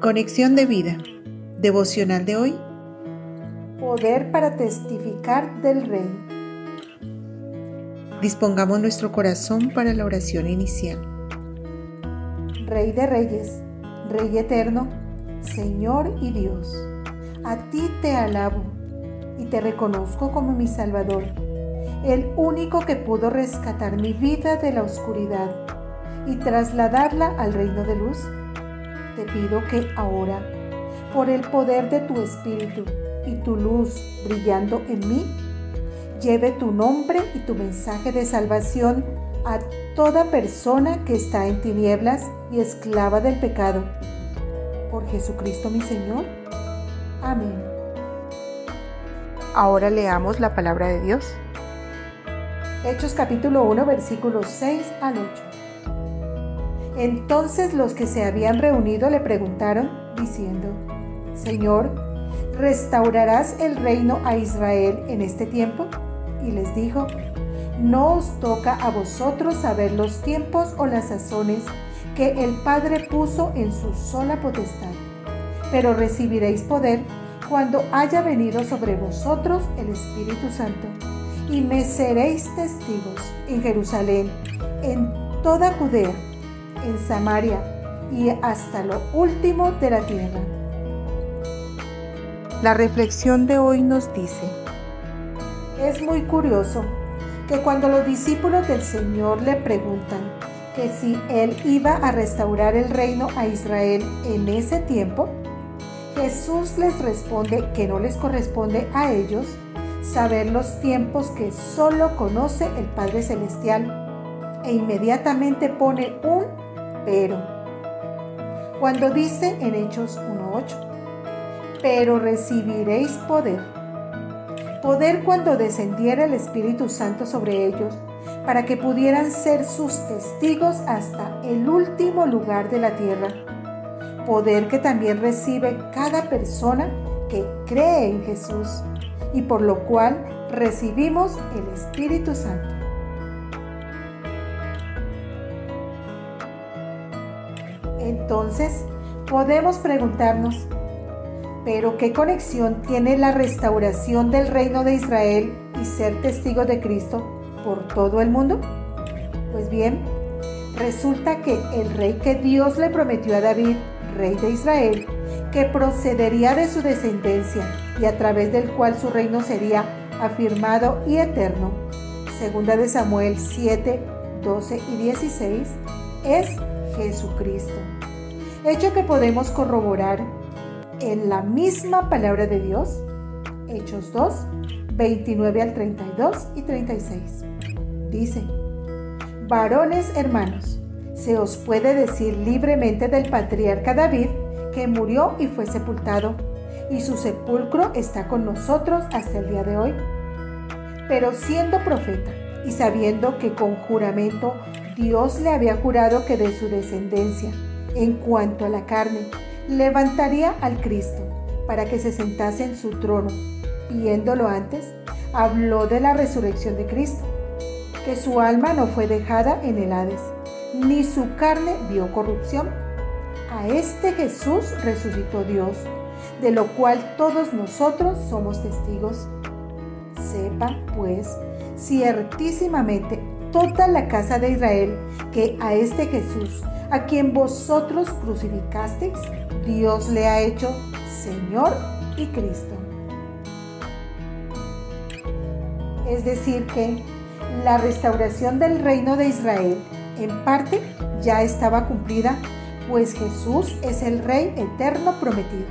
Conexión de vida. Devocional de hoy. Poder para testificar del Rey. Dispongamos nuestro corazón para la oración inicial. Rey de Reyes, Rey eterno, Señor y Dios, a ti te alabo y te reconozco como mi Salvador, el único que pudo rescatar mi vida de la oscuridad y trasladarla al reino de luz te pido que ahora, por el poder de tu Espíritu y tu luz brillando en mí, lleve tu nombre y tu mensaje de salvación a toda persona que está en tinieblas y esclava del pecado. Por Jesucristo mi Señor. Amén. Ahora leamos la palabra de Dios. Hechos capítulo 1 versículos 6 al 8. Entonces los que se habían reunido le preguntaron, diciendo, Señor, ¿restaurarás el reino a Israel en este tiempo? Y les dijo, no os toca a vosotros saber los tiempos o las sazones que el Padre puso en su sola potestad, pero recibiréis poder cuando haya venido sobre vosotros el Espíritu Santo, y me seréis testigos en Jerusalén, en toda Judea en Samaria y hasta lo último de la tierra. La reflexión de hoy nos dice, es muy curioso que cuando los discípulos del Señor le preguntan que si Él iba a restaurar el reino a Israel en ese tiempo, Jesús les responde que no les corresponde a ellos saber los tiempos que solo conoce el Padre Celestial e inmediatamente pone un pero. Cuando dice en Hechos 1.8, pero recibiréis poder. Poder cuando descendiera el Espíritu Santo sobre ellos, para que pudieran ser sus testigos hasta el último lugar de la tierra. Poder que también recibe cada persona que cree en Jesús y por lo cual recibimos el Espíritu Santo. Entonces, podemos preguntarnos, ¿pero qué conexión tiene la restauración del reino de Israel y ser testigo de Cristo por todo el mundo? Pues bien, resulta que el rey que Dios le prometió a David, rey de Israel, que procedería de su descendencia y a través del cual su reino sería afirmado y eterno, segunda de Samuel 7, 12 y 16, es Jesucristo. Hecho que podemos corroborar en la misma palabra de Dios, Hechos 2, 29 al 32 y 36. Dice, varones hermanos, se os puede decir libremente del patriarca David que murió y fue sepultado, y su sepulcro está con nosotros hasta el día de hoy. Pero siendo profeta y sabiendo que con juramento Dios le había jurado que de su descendencia, en cuanto a la carne, levantaría al Cristo para que se sentase en su trono. Viéndolo antes, habló de la resurrección de Cristo, que su alma no fue dejada en el Hades, ni su carne vio corrupción. A este Jesús resucitó Dios, de lo cual todos nosotros somos testigos. Sepa, pues, ciertísimamente toda la casa de Israel que a este Jesús, a quien vosotros crucificasteis, Dios le ha hecho Señor y Cristo. Es decir, que la restauración del reino de Israel en parte ya estaba cumplida, pues Jesús es el Rey eterno prometido.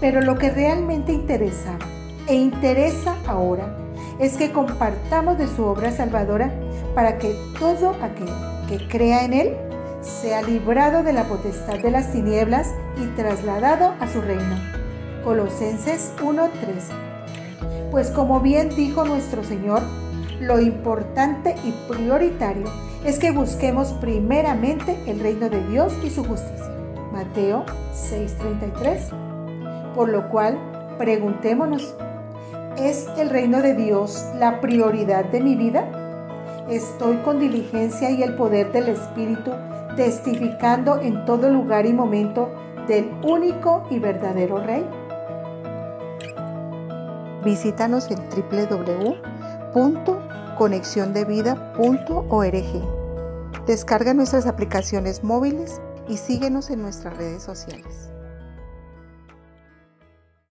Pero lo que realmente interesaba e interesa ahora es que compartamos de su obra salvadora para que todo aquel que crea en Él sea librado de la potestad de las tinieblas y trasladado a su reino. Colosenses 1:13. Pues como bien dijo nuestro Señor, lo importante y prioritario es que busquemos primeramente el reino de Dios y su justicia. Mateo 6:33. Por lo cual, preguntémonos, ¿es el reino de Dios la prioridad de mi vida? Estoy con diligencia y el poder del Espíritu testificando en todo lugar y momento del único y verdadero Rey? Visítanos en www.conexiondevida.org. Descarga nuestras aplicaciones móviles y síguenos en nuestras redes sociales.